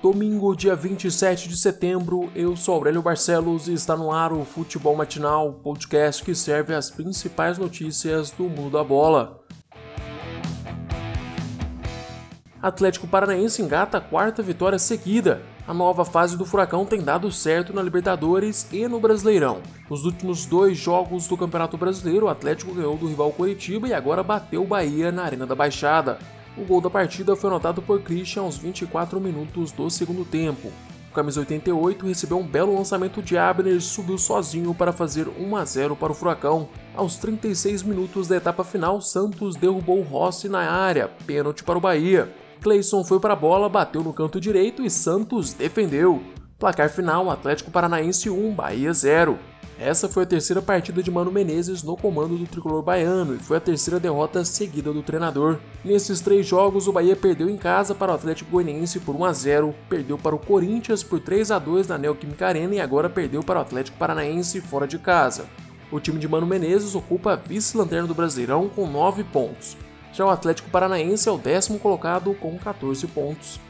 Domingo, dia 27 de setembro, eu sou Aurélio Barcelos e está no ar o Futebol Matinal, podcast que serve as principais notícias do mundo da bola. Atlético Paranaense engata a quarta vitória seguida. A nova fase do Furacão tem dado certo na Libertadores e no Brasileirão. Nos últimos dois jogos do Campeonato Brasileiro, o Atlético ganhou do rival Curitiba e agora bateu o Bahia na Arena da Baixada. O gol da partida foi anotado por Christian aos 24 minutos do segundo tempo. O camisa 88 recebeu um belo lançamento de Abner e subiu sozinho para fazer 1 a 0 para o Furacão. Aos 36 minutos da etapa final, Santos derrubou Rossi na área, pênalti para o Bahia. Cleison foi para a bola, bateu no canto direito e Santos defendeu. Placar final: Atlético Paranaense 1, Bahia 0. Essa foi a terceira partida de Mano Menezes no comando do tricolor baiano e foi a terceira derrota seguida do treinador. Nesses três jogos, o Bahia perdeu em casa para o Atlético Goianiense por 1 a 0, perdeu para o Corinthians por 3 a 2 na Neoquímica Arena e agora perdeu para o Atlético Paranaense fora de casa. O time de Mano Menezes ocupa a vice-lanterna do Brasileirão com 9 pontos. Já o Atlético Paranaense é o décimo colocado com 14 pontos.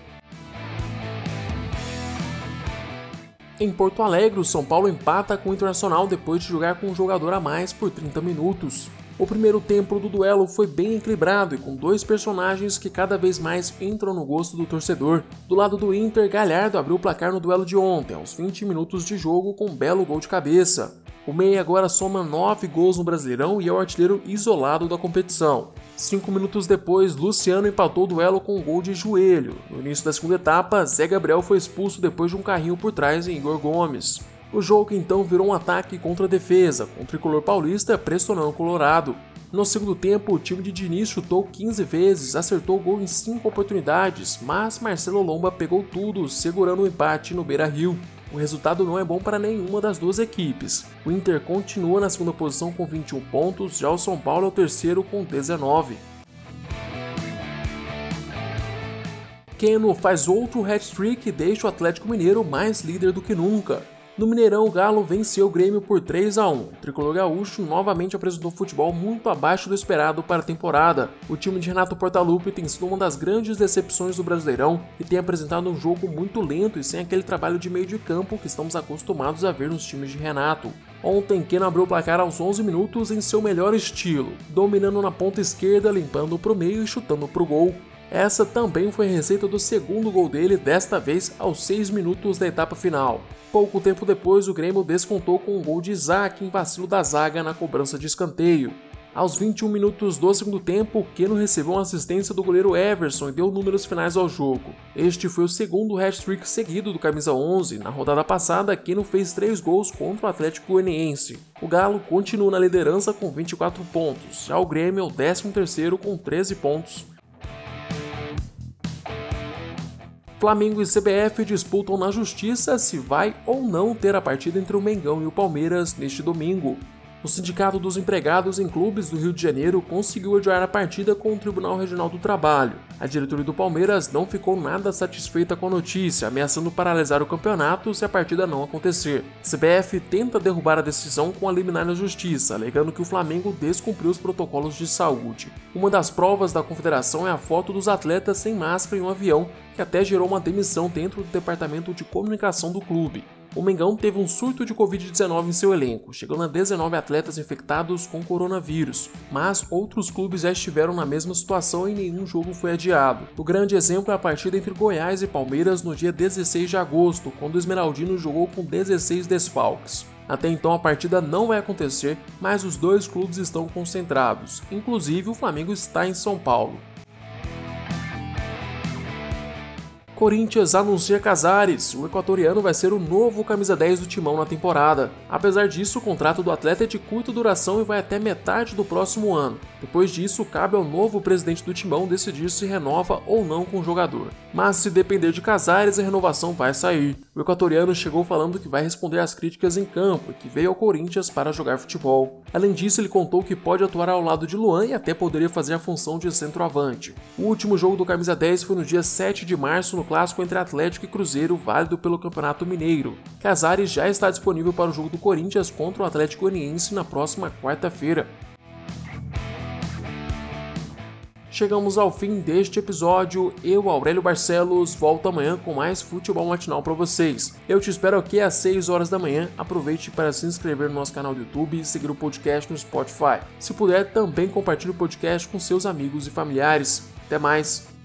Em Porto Alegre, o São Paulo empata com o Internacional depois de jogar com um jogador a mais por 30 minutos. O primeiro tempo do duelo foi bem equilibrado e com dois personagens que cada vez mais entram no gosto do torcedor. Do lado do Inter, Galhardo abriu o placar no duelo de ontem, aos 20 minutos de jogo, com um belo gol de cabeça. O Meia agora soma 9 gols no Brasileirão e é o artilheiro isolado da competição. Cinco minutos depois, Luciano empatou o duelo com um gol de joelho. No início da segunda etapa, Zé Gabriel foi expulso depois de um carrinho por trás em Igor Gomes. O jogo então virou um ataque contra a defesa, com o tricolor paulista pressionando o Colorado. No segundo tempo, o time de Diniz chutou 15 vezes, acertou o gol em 5 oportunidades, mas Marcelo Lomba pegou tudo, segurando o empate no Beira-Rio. O resultado não é bom para nenhuma das duas equipes. O Inter continua na segunda posição com 21 pontos, já o São Paulo é o terceiro com 19. Keno faz outro hat-trick e deixa o Atlético Mineiro mais líder do que nunca. No Mineirão, o Galo venceu o Grêmio por 3 a 1. O tricolor gaúcho novamente apresentou futebol muito abaixo do esperado para a temporada. O time de Renato Portaluppi tem sido uma das grandes decepções do Brasileirão e tem apresentado um jogo muito lento e sem aquele trabalho de meio de campo que estamos acostumados a ver nos times de Renato. Ontem, Keno abriu o placar aos 11 minutos em seu melhor estilo, dominando na ponta esquerda, limpando para o meio e chutando para o gol. Essa também foi a receita do segundo gol dele, desta vez aos 6 minutos da etapa final. Pouco tempo depois, o Grêmio descontou com um gol de Isaac em vacilo da zaga na cobrança de escanteio. Aos 21 minutos do segundo tempo, Keno recebeu uma assistência do goleiro Everson e deu números finais ao jogo. Este foi o segundo hat-trick seguido do camisa 11. Na rodada passada, Keno fez 3 gols contra o Atlético Goianiense. O Galo continua na liderança com 24 pontos, já o Grêmio é o 13º com 13 pontos. Flamengo e CBF disputam na justiça se vai ou não ter a partida entre o Mengão e o Palmeiras neste domingo. O Sindicato dos Empregados em Clubes do Rio de Janeiro conseguiu adiar a partida com o Tribunal Regional do Trabalho. A diretoria do Palmeiras não ficou nada satisfeita com a notícia, ameaçando paralisar o campeonato se a partida não acontecer. CBF tenta derrubar a decisão com a liminar na justiça, alegando que o Flamengo descumpriu os protocolos de saúde. Uma das provas da confederação é a foto dos atletas sem máscara em um avião, que até gerou uma demissão dentro do departamento de comunicação do clube o Mengão teve um surto de Covid-19 em seu elenco, chegando a 19 atletas infectados com coronavírus, mas outros clubes já estiveram na mesma situação e nenhum jogo foi adiado. O grande exemplo é a partida entre Goiás e Palmeiras no dia 16 de agosto, quando o Esmeraldino jogou com 16 desfalques. Até então a partida não vai acontecer, mas os dois clubes estão concentrados, inclusive o Flamengo está em São Paulo. Corinthians anuncia Casares. O equatoriano vai ser o novo camisa 10 do timão na temporada. Apesar disso, o contrato do atleta é de curta duração e vai até metade do próximo ano. Depois disso, cabe ao novo presidente do timão decidir se renova ou não com o jogador. Mas se depender de Casares, a renovação vai sair. O equatoriano chegou falando que vai responder às críticas em campo e que veio ao Corinthians para jogar futebol. Além disso, ele contou que pode atuar ao lado de Luan e até poderia fazer a função de centroavante. O último jogo do camisa 10 foi no dia 7 de março no clássico entre Atlético e Cruzeiro, válido pelo Campeonato Mineiro. Casares já está disponível para o jogo do Corinthians contra o Atlético Goianiense na próxima quarta-feira. chegamos ao fim deste episódio. Eu, Aurélio Barcelos, volto amanhã com mais futebol matinal para vocês. Eu te espero aqui às 6 horas da manhã. Aproveite para se inscrever no nosso canal do YouTube e seguir o podcast no Spotify. Se puder, também compartilhe o podcast com seus amigos e familiares. Até mais!